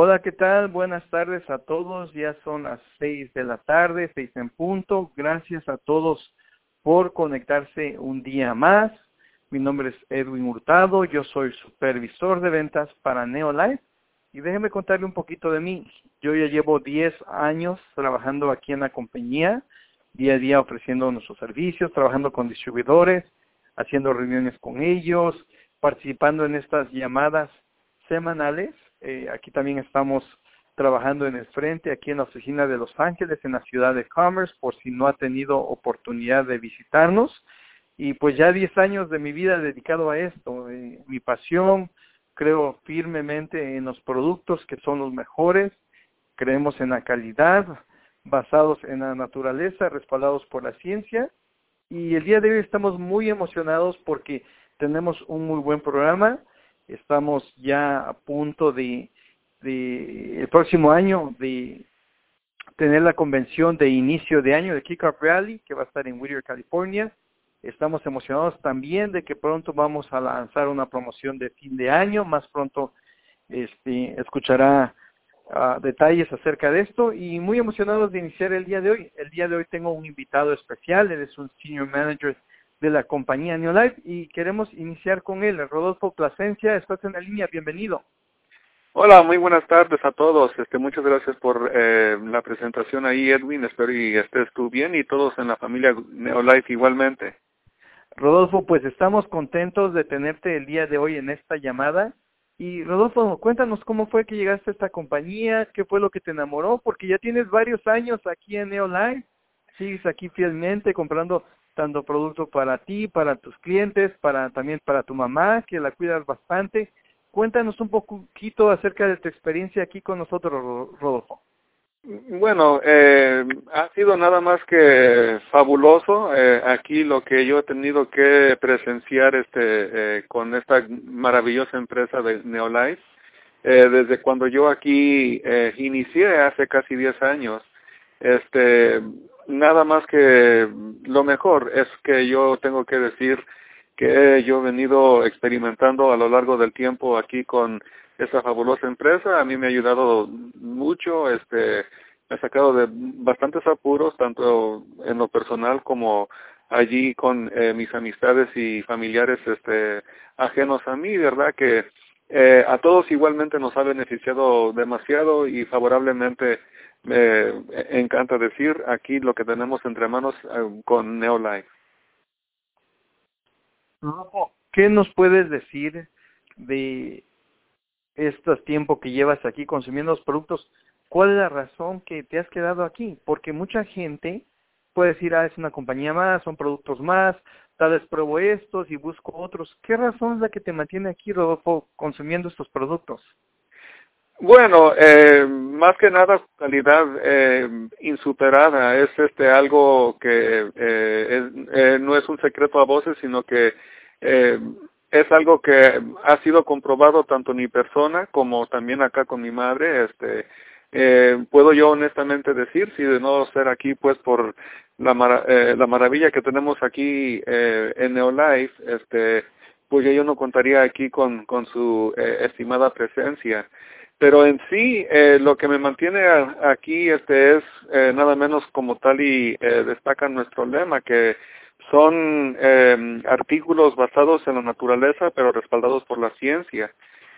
Hola, ¿qué tal? Buenas tardes a todos. Ya son las seis de la tarde, seis en punto. Gracias a todos por conectarse un día más. Mi nombre es Edwin Hurtado, yo soy supervisor de ventas para Neolife y déjeme contarle un poquito de mí. Yo ya llevo 10 años trabajando aquí en la compañía, día a día ofreciendo nuestros servicios, trabajando con distribuidores, haciendo reuniones con ellos, participando en estas llamadas semanales. Eh, aquí también estamos trabajando en el frente, aquí en la oficina de Los Ángeles, en la ciudad de Commerce, por si no ha tenido oportunidad de visitarnos. Y pues ya 10 años de mi vida dedicado a esto. Eh, mi pasión, creo firmemente en los productos que son los mejores, creemos en la calidad, basados en la naturaleza, respaldados por la ciencia. Y el día de hoy estamos muy emocionados porque tenemos un muy buen programa. Estamos ya a punto de, el próximo año de tener la convención de inicio de año de Kickoff Rally que va a estar en Whittier, California. Estamos emocionados también de que pronto vamos a lanzar una promoción de fin de año. Más pronto este, escuchará uh, detalles acerca de esto y muy emocionados de iniciar el día de hoy. El día de hoy tengo un invitado especial, él es un Senior Manager de la compañía Neolife y queremos iniciar con él. Rodolfo Plasencia, estás en la línea, bienvenido. Hola, muy buenas tardes a todos. Este, muchas gracias por eh, la presentación ahí, Edwin. Espero y estés tú bien y todos en la familia Neolife igualmente. Rodolfo, pues estamos contentos de tenerte el día de hoy en esta llamada. Y Rodolfo, cuéntanos cómo fue que llegaste a esta compañía, qué fue lo que te enamoró, porque ya tienes varios años aquí en Neolife, sigues aquí fielmente comprando tanto producto para ti, para tus clientes, para también para tu mamá, que la cuidas bastante. Cuéntanos un poquito acerca de tu experiencia aquí con nosotros, Rodolfo. Bueno, eh, ha sido nada más que fabuloso eh, aquí lo que yo he tenido que presenciar este eh, con esta maravillosa empresa de Neolife. Eh, desde cuando yo aquí inicié hace casi 10 años, este, nada más que lo mejor es que yo tengo que decir que yo he venido experimentando a lo largo del tiempo aquí con esa fabulosa empresa. A mí me ha ayudado mucho, este, me ha sacado de bastantes apuros, tanto en lo personal como allí con eh, mis amistades y familiares este, ajenos a mí, ¿verdad? Que eh, a todos igualmente nos ha beneficiado demasiado y favorablemente me encanta decir aquí lo que tenemos entre manos eh, con Neolife. ¿Qué nos puedes decir de este tiempo que llevas aquí consumiendo los productos, ¿cuál es la razón que te has quedado aquí? Porque mucha gente puede decir, ah, es una compañía más, son productos más, tal vez pruebo estos y busco otros. ¿Qué razón es la que te mantiene aquí, Rodolfo, consumiendo estos productos? Bueno, eh, más que nada calidad eh, insuperada es este algo que eh, eh, no es un secreto a voces, sino que eh, es algo que ha sido comprobado tanto en mi persona como también acá con mi madre. Este, eh, puedo yo honestamente decir, si de no ser aquí, pues por la, mara la maravilla que tenemos aquí en Neolife, este, pues yo no contaría aquí con, con su estimada presencia. Pero en sí, eh, lo que me mantiene aquí este es eh, nada menos como tal y eh, destaca nuestro lema, que son eh, artículos basados en la naturaleza, pero respaldados por la ciencia.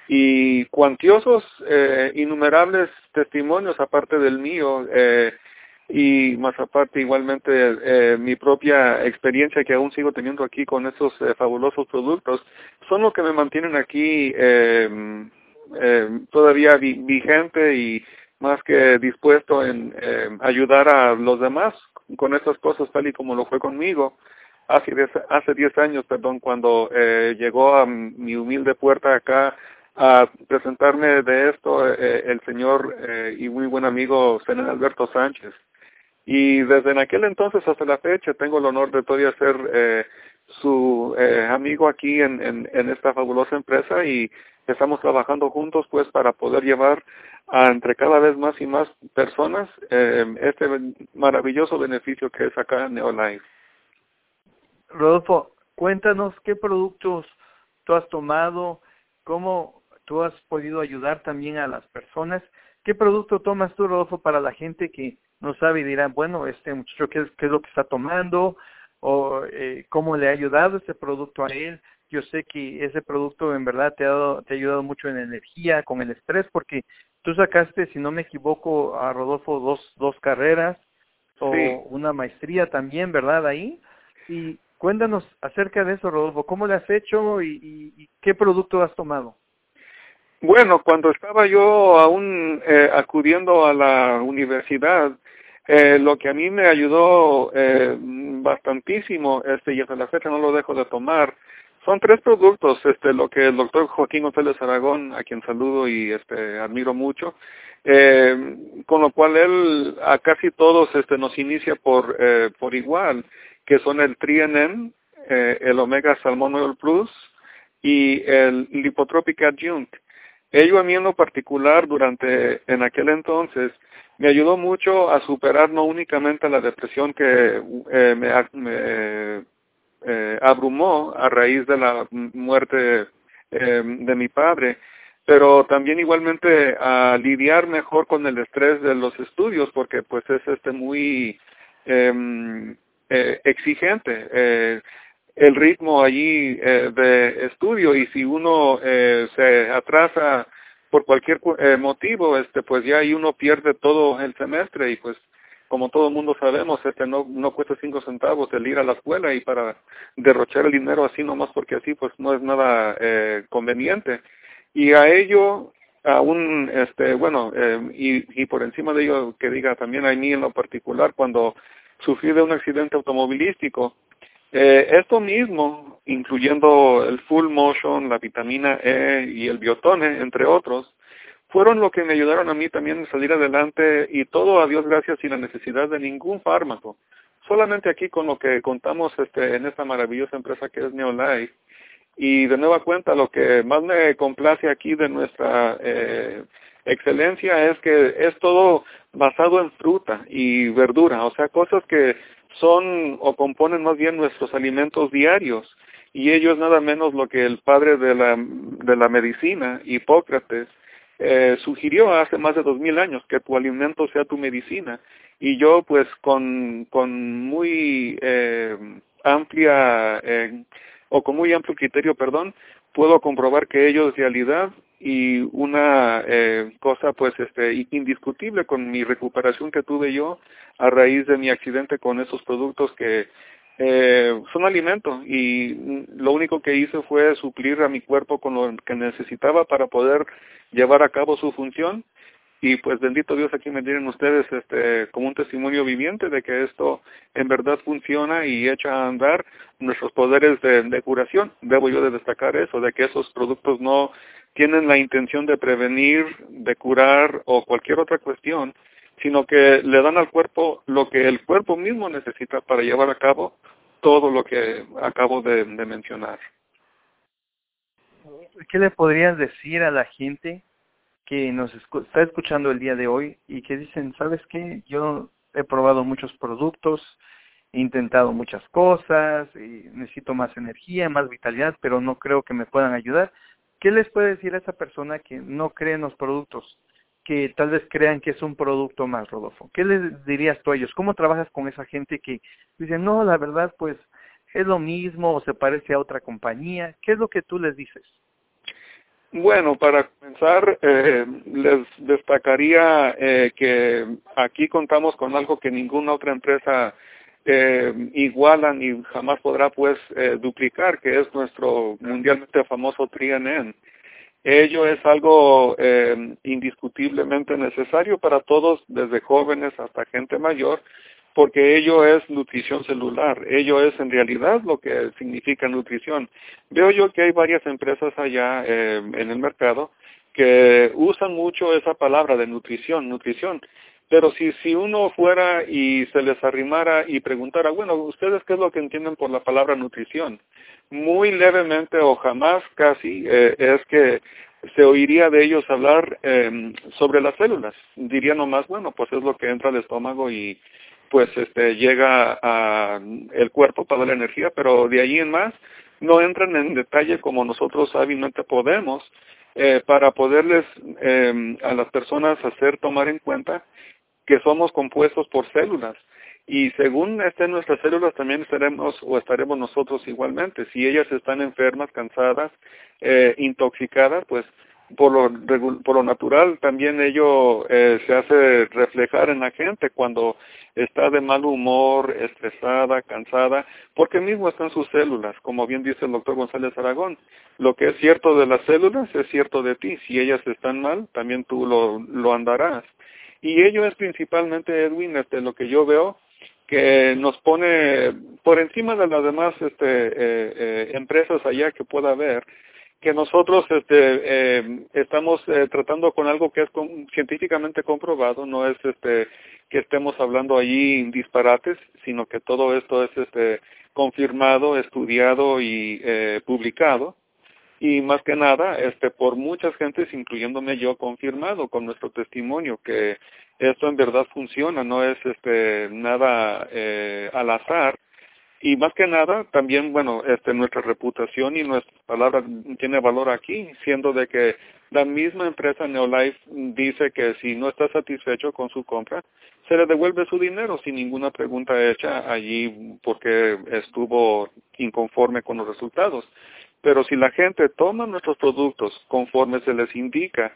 Y cuantiosos, eh, innumerables testimonios, aparte del mío, eh, y más aparte igualmente mi propia experiencia que aún sigo teniendo aquí con estos eh, fabulosos productos, son lo que me mantienen aquí eh, eh, todavía vi vigente y más que dispuesto en eh, ayudar a los demás con estas cosas tal y como lo fue conmigo hace diez, hace diez años, perdón, cuando eh, llegó a mi humilde puerta acá a presentarme de esto eh, el señor eh, y muy buen amigo Senador Alberto Sánchez. Y desde en aquel entonces hasta la fecha tengo el honor de todavía ser eh, su eh, amigo aquí en, en, esta fabulosa empresa y estamos trabajando juntos pues para poder llevar a entre cada vez más y más personas eh, este maravilloso beneficio que es acá en Neolife. Rodolfo, cuéntanos qué productos tú has tomado, cómo tú has podido ayudar también a las personas. ¿Qué producto tomas tú, Rodolfo, para la gente que no sabe y dirá, bueno, este muchacho, ¿qué es, qué es lo que está tomando? ¿O eh, cómo le ha ayudado ese producto a él? Yo sé que ese producto en verdad te ha, dado, te ha ayudado mucho en energía, con el estrés, porque tú sacaste, si no me equivoco, a Rodolfo dos, dos carreras o una maestría también, ¿verdad? Ahí. Y cuéntanos acerca de eso, Rodolfo. ¿Cómo le has hecho y, y, qué producto has tomado? Bueno, cuando estaba yo aún eh, acudiendo a la universidad, eh, lo que a mí me ayudó eh, bastantísimo, este, y hasta la fecha no lo dejo de tomar, son tres productos, este, lo que el doctor Joaquín González Aragón, a quien saludo y este, admiro mucho, eh, con lo cual él a casi todos este, nos inicia por, por igual, que son el TriNM, eh, el Omega Salmon Oil Plus y el Lipotropic Adjunct. Ello a mí en lo particular durante, en aquel entonces, me ayudó mucho a superar no únicamente la depresión que eh, me, eh, abrumó a raíz de la muerte eh, de mi padre, pero también igualmente a lidiar mejor con el estrés de los estudios, porque pues es este muy em, eh, exigente el ritmo allí eh, de estudio y si uno eh, se atrasa por cualquier eh, motivo, este pues ya ahí uno pierde todo el semestre y pues como todo el mundo sabemos, este no, no cuesta cinco centavos el ir a la escuela y para derrochar el dinero así nomás porque así pues no es nada eh, conveniente. Y a ello, aún, este, bueno, eh, y, y por encima de ello que diga también a mí en lo particular, cuando sufrí de un accidente automovilístico, eh, esto mismo, incluyendo el full motion, la vitamina E y el biotone, entre otros, fueron lo que me ayudaron a mí también a salir adelante y todo a Dios gracias sin la necesidad de ningún fármaco. Solamente aquí con lo que contamos este, en esta maravillosa empresa que es Neolife. Y de nueva cuenta, lo que más me complace aquí de nuestra eh, excelencia es que es todo basado en fruta y verdura, o sea, cosas que son o componen más bien nuestros alimentos diarios. Y ello es nada menos lo que el padre de la, de la medicina, Hipócrates, eh, sugirió hace más de dos mil años que tu alimento sea tu medicina y yo pues con, con muy eh, amplia eh, o con muy amplio criterio, perdón, puedo comprobar que ello es realidad y una eh, cosa pues este indiscutible con mi recuperación que tuve yo a raíz de mi accidente con esos productos que eh, son alimento y lo único que hice fue suplir a mi cuerpo con lo que necesitaba para poder llevar a cabo su función y pues bendito Dios aquí me tienen ustedes este como un testimonio viviente de que esto en verdad funciona y echa a andar nuestros poderes de, de curación. Debo yo de destacar eso, de que esos productos no tienen la intención de prevenir, de curar o cualquier otra cuestión, sino que le dan al cuerpo lo que el cuerpo mismo necesita para llevar a cabo todo lo que acabo de, mencionar. ¿Qué le podrías decir a la gente que nos está escuchando el día de hoy y que dicen, ¿sabes qué? Yo he probado muchos productos, he intentado muchas cosas, y necesito más energía, más vitalidad, pero no creo que me puedan ayudar. ¿Qué les puede decir a esa persona que no cree en los productos? que tal vez crean que es un producto más, Rodolfo. ¿Qué les dirías tú a ellos? ¿Cómo trabajas con esa gente que dice, no, la verdad, pues es lo mismo o se parece a otra compañía? ¿Qué es lo que tú les dices? Bueno, para comenzar, eh, les destacaría eh, que aquí contamos con algo que ninguna otra empresa eh, iguala ni jamás podrá pues eh, duplicar, que es nuestro mundialmente famoso TriNN. Ello es algo eh, indiscutiblemente necesario para todos, desde jóvenes hasta gente mayor, porque ello es nutrición celular, ello es en realidad lo que significa nutrición. Veo yo que hay varias empresas allá en el mercado que usan mucho esa palabra de nutrición, nutrición, pero si, si uno fuera y se les arrimara y preguntara, bueno, ¿ustedes qué es lo que entienden por la palabra nutrición? Muy levemente o jamás casi eh, es que se oiría de ellos hablar eh, sobre las células. Diría nomás, bueno, pues es lo que entra al estómago y pues este llega a el cuerpo para dar energía, pero de ahí en más no entran en detalle como nosotros hábilmente podemos eh, para poderles eh, a las personas hacer tomar en cuenta que somos compuestos por células y según estén nuestras células también estaremos o estaremos nosotros igualmente. Si ellas están enfermas, cansadas, eh, intoxicadas, pues por lo, por lo natural también ello eh, se hace reflejar en la gente cuando está de mal humor, estresada, cansada, porque mismo están sus células, como bien dice el doctor González Aragón. Lo que es cierto de las células es cierto de ti. Si ellas están mal, también tú lo, lo andarás. Y ello es principalmente, Edwin, este, lo que yo veo, que nos pone por encima de las demás este, eh, eh, empresas allá que pueda haber, que nosotros este, eh, estamos tratando con algo que es científicamente comprobado, no es este que estemos hablando allí disparates, sino que todo esto es este confirmado, estudiado y eh, publicado y más que nada este por muchas gentes incluyéndome yo confirmado con nuestro testimonio que esto en verdad funciona no es este nada eh, al azar. Y más que nada también bueno este nuestra reputación y nuestra palabra tiene valor aquí siendo de que la misma empresa Neolife dice que si no está satisfecho con su compra se le devuelve su dinero sin ninguna pregunta hecha allí porque estuvo inconforme con los resultados pero si la gente toma nuestros productos conforme se les indica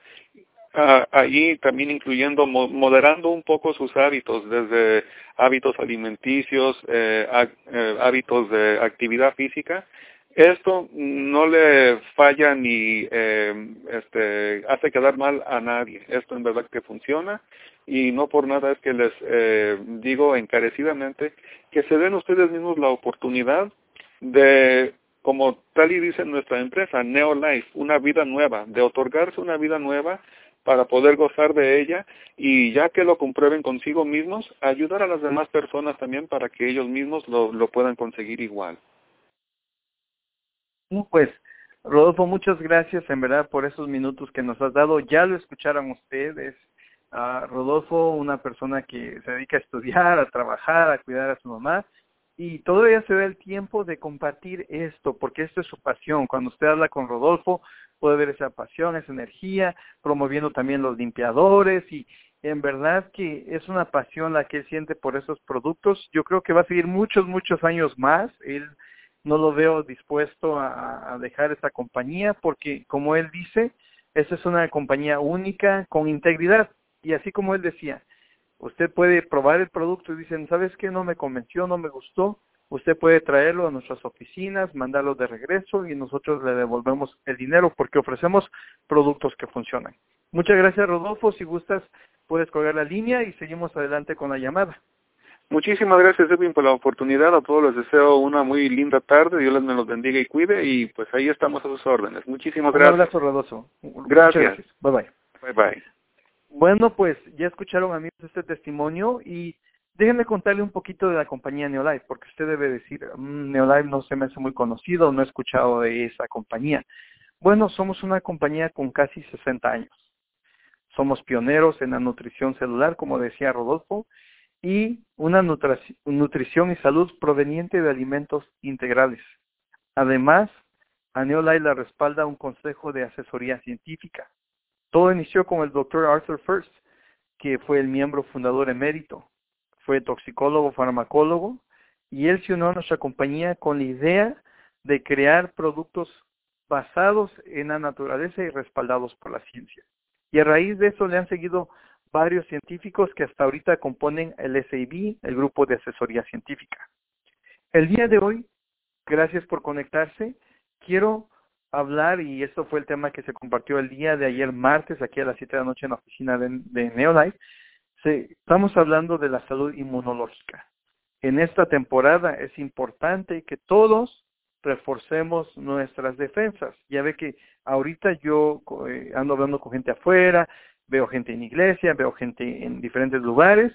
ahí también incluyendo, moderando un poco sus hábitos, desde hábitos alimenticios, eh, eh, hábitos de actividad física. Esto no le falla ni eh, este, hace quedar mal a nadie. Esto en verdad que funciona y no por nada es que les digo encarecidamente que se den ustedes mismos la oportunidad de como tal y dice nuestra empresa, Neolife, una vida nueva, de otorgarse una vida nueva para poder gozar de ella y ya que lo comprueben consigo mismos, ayudar a las demás personas también para que ellos mismos lo, lo puedan conseguir igual. Pues, Rodolfo, muchas gracias en verdad por esos minutos que nos has dado. Ya lo escucharon ustedes. Uh, Rodolfo, una persona que se dedica a estudiar, a trabajar, a cuidar a su mamá, y todavía se da el tiempo de compartir esto, porque esto es su pasión. Cuando usted habla con Rodolfo, puede ver esa pasión, esa energía, promoviendo también los limpiadores y en verdad que es una pasión la que él siente por esos productos. Yo creo que va a seguir muchos, muchos años más. Él no lo veo dispuesto a, a dejar esta compañía porque, como él dice, esta es una compañía única con integridad. Y así como él decía, Usted puede probar el producto y dicen, ¿sabes qué? No me convenció, no me gustó. Usted puede traerlo a nuestras oficinas, mandarlo de regreso y nosotros le devolvemos el dinero porque ofrecemos productos que funcionan. Muchas gracias, Rodolfo. Si gustas, puedes colgar la línea y seguimos adelante con la llamada. Muchísimas gracias, Edwin, por la oportunidad. A todos les deseo una muy linda tarde. Dios les me los bendiga y cuide. Y pues ahí estamos a sus órdenes. Muchísimas gracias. Un abrazo, Rodolfo. Gracias. gracias. Bye bye. Bye bye. Bueno, pues ya escucharon amigos este testimonio y déjenme contarle un poquito de la compañía Neolife, porque usted debe decir, mmm, Neolife no se me hace muy conocido, no he escuchado de esa compañía. Bueno, somos una compañía con casi 60 años. Somos pioneros en la nutrición celular, como decía Rodolfo, y una nutrición y salud proveniente de alimentos integrales. Además, a Neolife la respalda un consejo de asesoría científica. Todo inició con el doctor Arthur First, que fue el miembro fundador emérito. Fue toxicólogo, farmacólogo, y él se unió a nuestra compañía con la idea de crear productos basados en la naturaleza y respaldados por la ciencia. Y a raíz de eso le han seguido varios científicos que hasta ahorita componen el SAB, el grupo de asesoría científica. El día de hoy, gracias por conectarse, quiero hablar, y esto fue el tema que se compartió el día de ayer martes, aquí a las 7 de la noche en la oficina de, de Neolife, estamos hablando de la salud inmunológica. En esta temporada es importante que todos reforcemos nuestras defensas. Ya ve que ahorita yo eh, ando hablando con gente afuera, veo gente en iglesia, veo gente en diferentes lugares,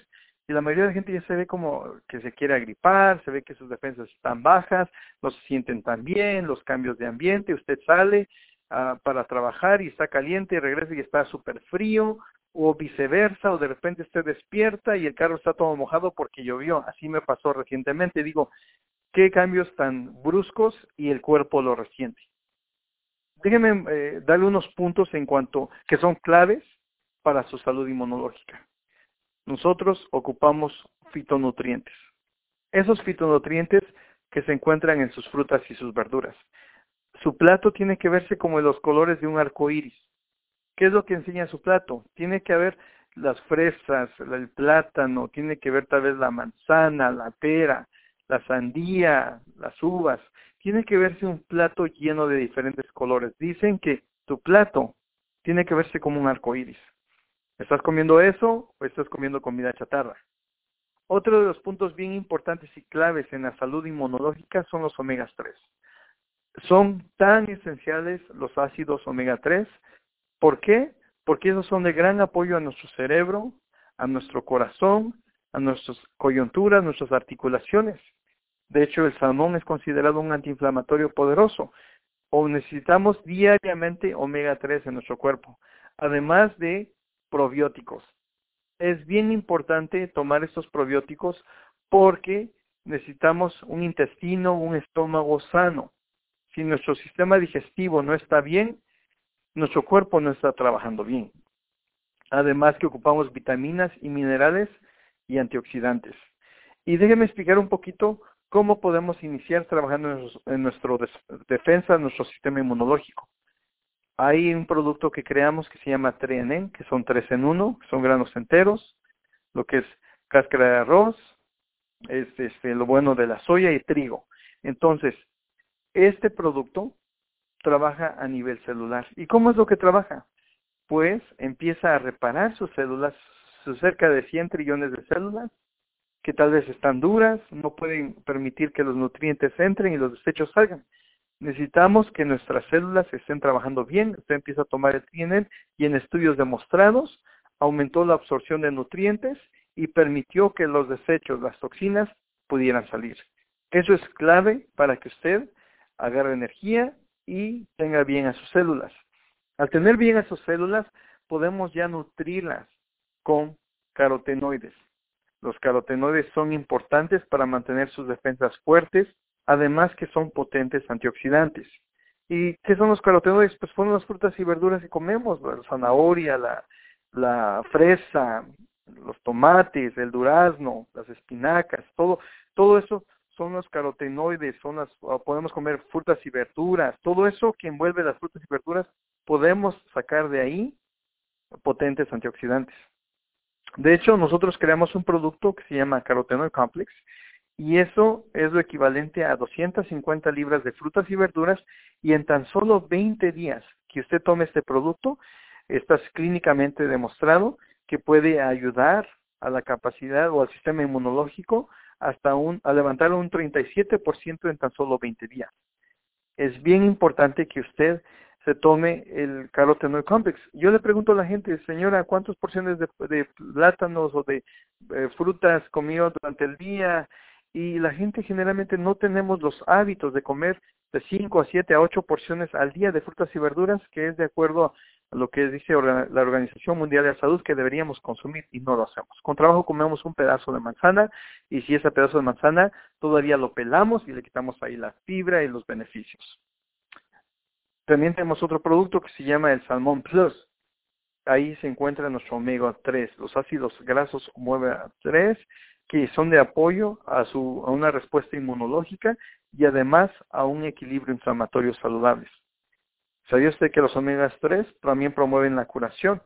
y la mayoría de la gente ya se ve como que se quiere agripar, se ve que sus defensas están bajas, no se sienten tan bien, los cambios de ambiente, usted sale uh, para trabajar y está caliente y regresa y está súper frío, o viceversa, o de repente usted despierta y el carro está todo mojado porque llovió, así me pasó recientemente, digo, qué cambios tan bruscos y el cuerpo lo resiente. déjenme eh, darle unos puntos en cuanto que son claves para su salud inmunológica. Nosotros ocupamos fitonutrientes. Esos fitonutrientes que se encuentran en sus frutas y sus verduras. Su plato tiene que verse como los colores de un arco iris. ¿Qué es lo que enseña su plato? Tiene que haber las fresas, el plátano, tiene que ver tal vez la manzana, la pera, la sandía, las uvas. Tiene que verse un plato lleno de diferentes colores. Dicen que tu plato tiene que verse como un arco iris. ¿Estás comiendo eso o estás comiendo comida chatarra? Otro de los puntos bien importantes y claves en la salud inmunológica son los omegas 3. Son tan esenciales los ácidos omega 3. ¿Por qué? Porque esos son de gran apoyo a nuestro cerebro, a nuestro corazón, a nuestras coyunturas, nuestras articulaciones. De hecho, el salmón es considerado un antiinflamatorio poderoso. O necesitamos diariamente omega 3 en nuestro cuerpo, además de probióticos. Es bien importante tomar estos probióticos porque necesitamos un intestino, un estómago sano. Si nuestro sistema digestivo no está bien, nuestro cuerpo no está trabajando bien. Además que ocupamos vitaminas y minerales y antioxidantes. Y déjenme explicar un poquito cómo podemos iniciar trabajando en nuestra defensa, en nuestro sistema inmunológico. Hay un producto que creamos que se llama Trienen, que son tres en uno, son granos enteros, lo que es cáscara de arroz, es este, lo bueno de la soya y trigo. Entonces, este producto trabaja a nivel celular. ¿Y cómo es lo que trabaja? Pues empieza a reparar sus células, sus cerca de 100 trillones de células, que tal vez están duras, no pueden permitir que los nutrientes entren y los desechos salgan. Necesitamos que nuestras células estén trabajando bien. Usted empieza a tomar el TNN y en estudios demostrados aumentó la absorción de nutrientes y permitió que los desechos, las toxinas, pudieran salir. Eso es clave para que usted agarre energía y tenga bien a sus células. Al tener bien a sus células, podemos ya nutrirlas con carotenoides. Los carotenoides son importantes para mantener sus defensas fuertes, además que son potentes antioxidantes. ¿Y qué son los carotenoides? Pues son las frutas y verduras que comemos, la zanahoria, la, la fresa, los tomates, el durazno, las espinacas, todo, todo eso son los carotenoides, son las, podemos comer frutas y verduras, todo eso que envuelve las frutas y verduras, podemos sacar de ahí potentes antioxidantes. De hecho, nosotros creamos un producto que se llama Carotenoid Complex y eso es lo equivalente a 250 libras de frutas y verduras y en tan solo 20 días que usted tome este producto, está clínicamente demostrado que puede ayudar a la capacidad o al sistema inmunológico hasta un, a levantar un 37% en tan solo 20 días. Es bien importante que usted se tome el carotenoid complex. Yo le pregunto a la gente, señora, ¿cuántas porciones de, plátanos o de eh, frutas comió durante el día? Y la gente generalmente no tenemos los hábitos de comer de 5 a 7 a 8 porciones al día de frutas y verduras, que es de acuerdo lo que dice la Organización Mundial de la Salud que deberíamos consumir y no lo hacemos. Con trabajo comemos un pedazo de manzana y si ese pedazo de manzana todavía lo pelamos y le quitamos ahí la fibra y los beneficios. También tenemos otro producto que se llama el Salmón Plus. Ahí se encuentra nuestro omega 3, los ácidos grasos omega 3 que son de apoyo a, su, a una respuesta inmunológica y además a un equilibrio inflamatorio saludable. ¿Sabía usted que los omegas 3 también promueven la curación?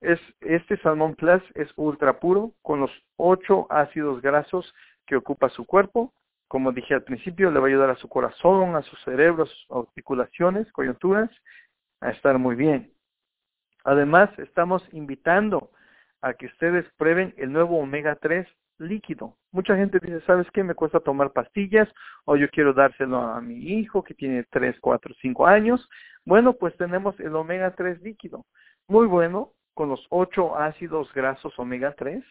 Es, este salmón plus es ultra puro con los 8 ácidos grasos que ocupa su cuerpo. Como dije al principio, le va a ayudar a su corazón, a su cerebro, a sus articulaciones, coyunturas, a estar muy bien. Además, estamos invitando a que ustedes prueben el nuevo omega 3 líquido. Mucha gente dice, ¿sabes qué? Me cuesta tomar pastillas o yo quiero dárselo a mi hijo que tiene 3, 4, 5 años. Bueno, pues tenemos el omega 3 líquido. Muy bueno, con los 8 ácidos grasos omega 3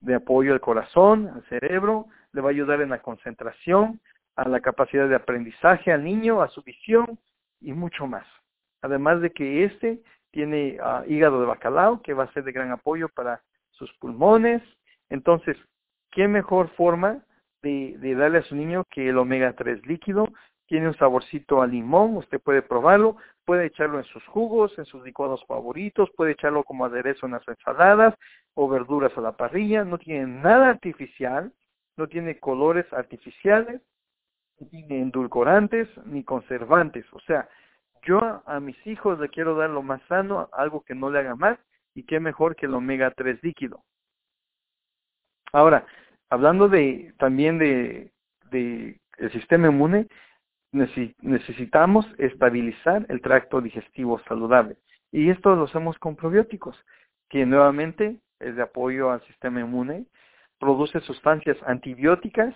de apoyo al corazón, al cerebro, le va a ayudar en la concentración, a la capacidad de aprendizaje al niño, a su visión y mucho más. Además de que este tiene ah, hígado de bacalao, que va a ser de gran apoyo para sus pulmones, entonces, ¿qué mejor forma de, darle a su niño que el omega 3 líquido, tiene un saborcito a limón, usted puede probarlo, puede echarlo en sus jugos, en sus licuados favoritos, puede echarlo como aderezo en las ensaladas o verduras a la parrilla, no tiene nada artificial, no tiene colores artificiales, no tiene endulcorantes ni conservantes, o sea, yo a mis hijos le quiero dar lo más sano, algo que no le haga mal, y qué mejor que el omega 3 líquido. Ahora, hablando de también de, de el sistema inmune, necesitamos estabilizar el tracto digestivo saludable. Y esto lo hacemos con probióticos, que nuevamente es de apoyo al sistema inmune, produce sustancias antibióticas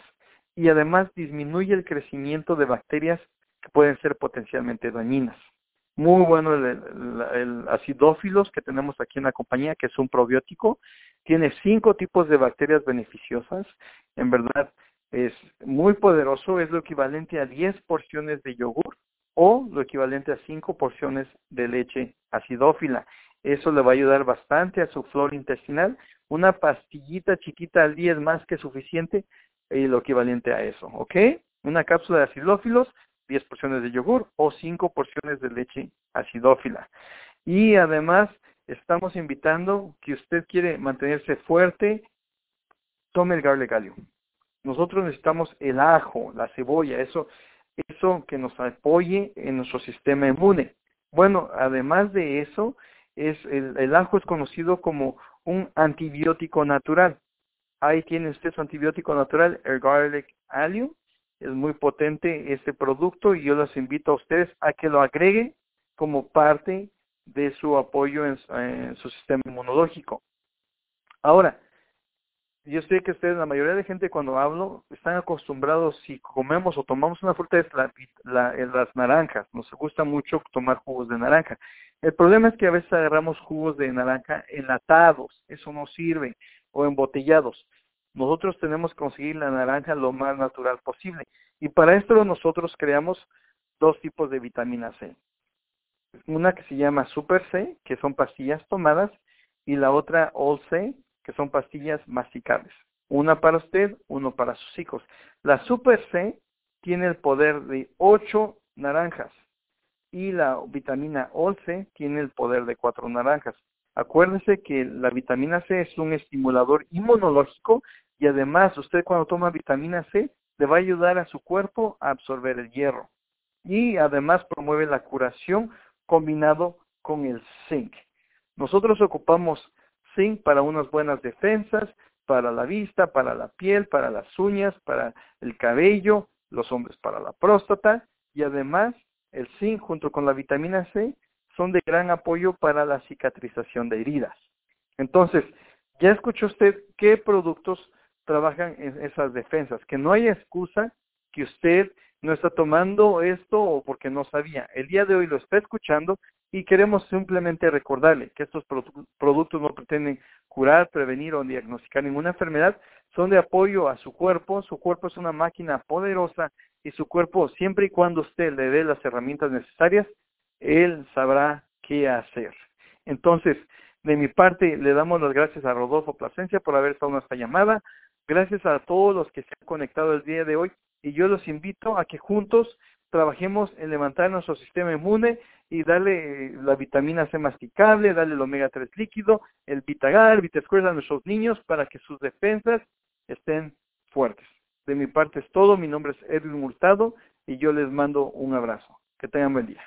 y además disminuye el crecimiento de bacterias que pueden ser potencialmente dañinas. Muy bueno el, acidófilos que tenemos aquí en la compañía, que es un probiótico. Tiene cinco tipos de bacterias beneficiosas. En verdad, es muy poderoso. Es lo equivalente a 10 porciones de yogur o lo equivalente a 5 porciones de leche acidófila. Eso le va a ayudar bastante a su flora intestinal. Una pastillita chiquita al día es más que suficiente y lo equivalente a eso, ¿ok? Una cápsula de acidófilos 10 porciones de yogur o 5 porciones de leche acidófila. Y además estamos invitando que usted quiere mantenerse fuerte, tome el garlic gallium. Nosotros necesitamos el ajo, la cebolla, eso, eso que nos apoye en nuestro sistema inmune. Bueno, además de eso, es el, el ajo es conocido como un antibiótico natural. Ahí tiene usted su antibiótico natural, el garlic allium, es muy potente este producto y yo los invito a ustedes a que lo agreguen como parte de su apoyo en, su sistema inmunológico. Ahora, yo sé que ustedes, la mayoría de gente cuando hablo, están acostumbrados, si comemos o tomamos una fruta, es la, las naranjas. Nos gusta mucho tomar jugos de naranja. El problema es que a veces agarramos jugos de naranja enlatados, eso no sirve, o embotellados nosotros tenemos que conseguir la naranja lo más natural posible. Y para esto nosotros creamos dos tipos de vitamina C. Una que se llama Super C, que son pastillas tomadas, y la otra All C, que son pastillas masticables. Una para usted, uno para sus hijos. La Super C tiene el poder de 8 naranjas y la vitamina All C tiene el poder de 4 naranjas. Acuérdense que la vitamina C es un estimulador inmunológico y además usted cuando toma vitamina C le va a ayudar a su cuerpo a absorber el hierro. Y además promueve la curación combinado con el zinc. Nosotros ocupamos zinc para unas buenas defensas, para la vista, para la piel, para las uñas, para el cabello, los hombres para la próstata y además el zinc junto con la vitamina C son de gran apoyo para la cicatrización de heridas. Entonces, ya escuchó usted qué productos trabajan en esas defensas, que no haya excusa que usted no está tomando esto o porque no sabía. El día de hoy lo está escuchando y queremos simplemente recordarle que estos productos no pretenden curar, prevenir o diagnosticar ninguna enfermedad, son de apoyo a su cuerpo, su cuerpo es una máquina poderosa y su cuerpo, siempre y cuando usted le dé las herramientas necesarias, él sabrá qué hacer. Entonces, de mi parte, le damos las gracias a Rodolfo Plasencia por haber estado en esta llamada. Gracias a todos los que se han conectado el día de hoy y yo los invito a que juntos trabajemos en levantar nuestro sistema inmune y darle eh, la vitamina C masticable, darle el omega 3 líquido, el Vitagar, el Vitasquare a nuestros niños para que sus defensas estén fuertes. De mi parte es todo, mi nombre es Edwin Hurtado y yo les mando un abrazo. Que tengan buen día.